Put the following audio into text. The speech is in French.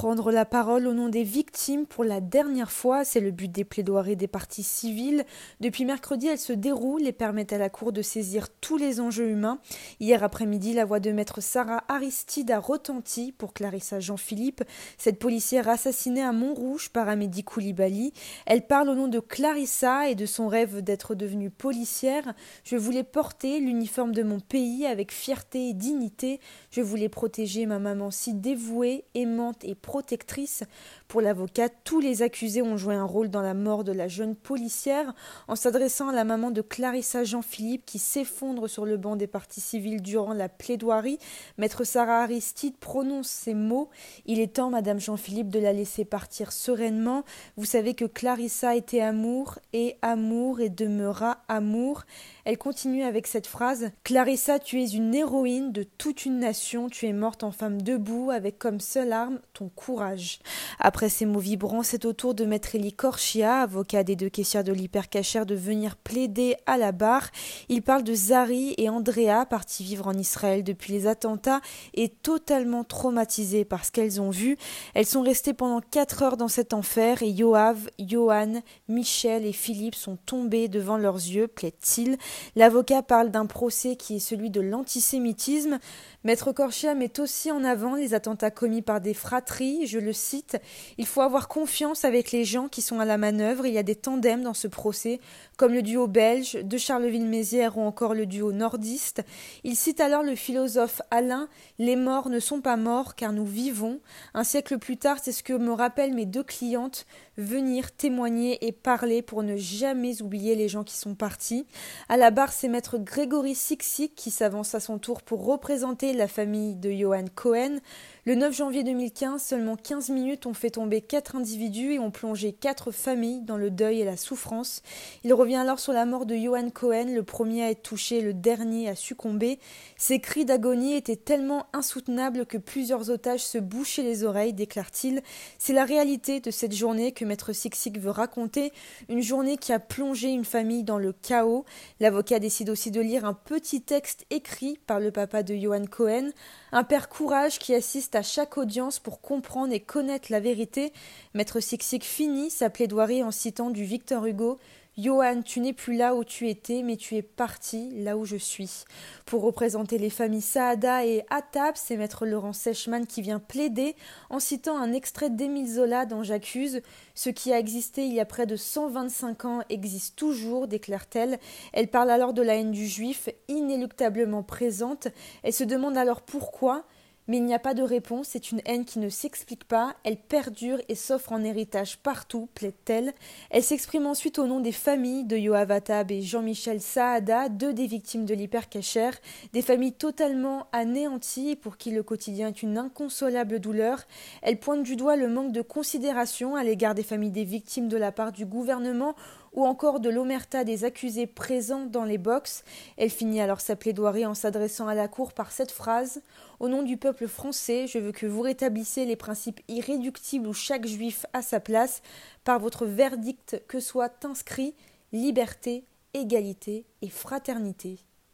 prendre la parole au nom des victimes pour la dernière fois. C'est le but des plaidoiries des parties civiles. Depuis mercredi, elles se déroulent et permettent à la Cour de saisir tous les enjeux humains. Hier après-midi, la voix de maître Sarah Aristide a retenti pour Clarissa Jean-Philippe, cette policière assassinée à Montrouge par Amédi Koulibaly. Elle parle au nom de Clarissa et de son rêve d'être devenue policière. Je voulais porter l'uniforme de mon pays avec fierté et dignité. Je voulais protéger ma maman si dévouée, aimante et protectrice. Pour l'avocat, tous les accusés ont joué un rôle dans la mort de la jeune policière en s'adressant à la maman de Clarissa Jean-Philippe qui s'effondre sur le banc des parties civiles durant la plaidoirie. Maître Sarah Aristide prononce ces mots Il est temps, madame Jean-Philippe, de la laisser partir sereinement. Vous savez que Clarissa était amour et amour et demeura amour. Elle continue avec cette phrase Clarissa, tu es une héroïne de toute une nation, tu es morte en femme debout avec comme seule arme ton courage. Après ces mots vibrants, c'est au tour de Maître Elie Korchia, avocat des deux caissières de l'hypercachère, de venir plaider à la barre. Il parle de Zari et Andrea, partis vivre en Israël depuis les attentats et totalement traumatisées par ce qu'elles ont vu. Elles sont restées pendant quatre heures dans cet enfer et Yoav, Johan, Michel et Philippe sont tombés devant leurs yeux, plaît-il. L'avocat parle d'un procès qui est celui de l'antisémitisme. Maître Corchia met aussi en avant les attentats commis par des fratries. Je le cite Il faut avoir confiance avec les gens qui sont à la manœuvre. Il y a des tandems dans ce procès, comme le duo belge de Charleville-Mézières ou encore le duo nordiste. Il cite alors le philosophe Alain Les morts ne sont pas morts car nous vivons. Un siècle plus tard, c'est ce que me rappellent mes deux clientes venir témoigner et parler pour ne jamais oublier les gens qui sont partis. À la barre, c'est maître Grégory Sixic qui s'avance à son tour pour représenter la famille de Johan Cohen. Le 9 janvier 2015, seulement 15 minutes ont fait quatre individus et ont plongé quatre familles dans le deuil et la souffrance. Il revient alors sur la mort de Johan Cohen, le premier à être touché, le dernier à succomber. Ses cris d'agonie étaient tellement insoutenables que plusieurs otages se bouchaient les oreilles, déclare-t-il. C'est la réalité de cette journée que maître Sixic veut raconter, une journée qui a plongé une famille dans le chaos. L'avocat décide aussi de lire un petit texte écrit par le papa de Johan Cohen, un père courage qui assiste à chaque audience pour comprendre et connaître la vérité, Maître Sixic finit sa plaidoirie en citant du Victor Hugo Johan, tu n'es plus là où tu étais, mais tu es parti là où je suis. Pour représenter les familles Saada et Atab, c'est maître Laurent Sechman qui vient plaider en citant un extrait d'Émile Zola dans J'accuse. Ce qui a existé il y a près de 125 ans existe toujours, déclare-t-elle. Elle parle alors de la haine du juif, inéluctablement présente. Elle se demande alors pourquoi mais il n'y a pas de réponse, c'est une haine qui ne s'explique pas, elle perdure et s'offre en héritage partout, plaide-t-elle. Elle, s'exprime ensuite au nom des familles de Yoav Atab et Jean-Michel Saada, deux des victimes de l'hypercachère, des familles totalement anéanties pour qui le quotidien est une inconsolable douleur. Elle pointe du doigt le manque de considération à l'égard des familles des victimes de la part du gouvernement ou encore de l'omerta des accusés présents dans les box. Elle finit alors sa plaidoirie en s'adressant à la Cour par cette phrase Au nom du français, je veux que vous rétablissiez les principes irréductibles où chaque juif a sa place, par votre verdict que soit inscrit liberté, égalité et fraternité.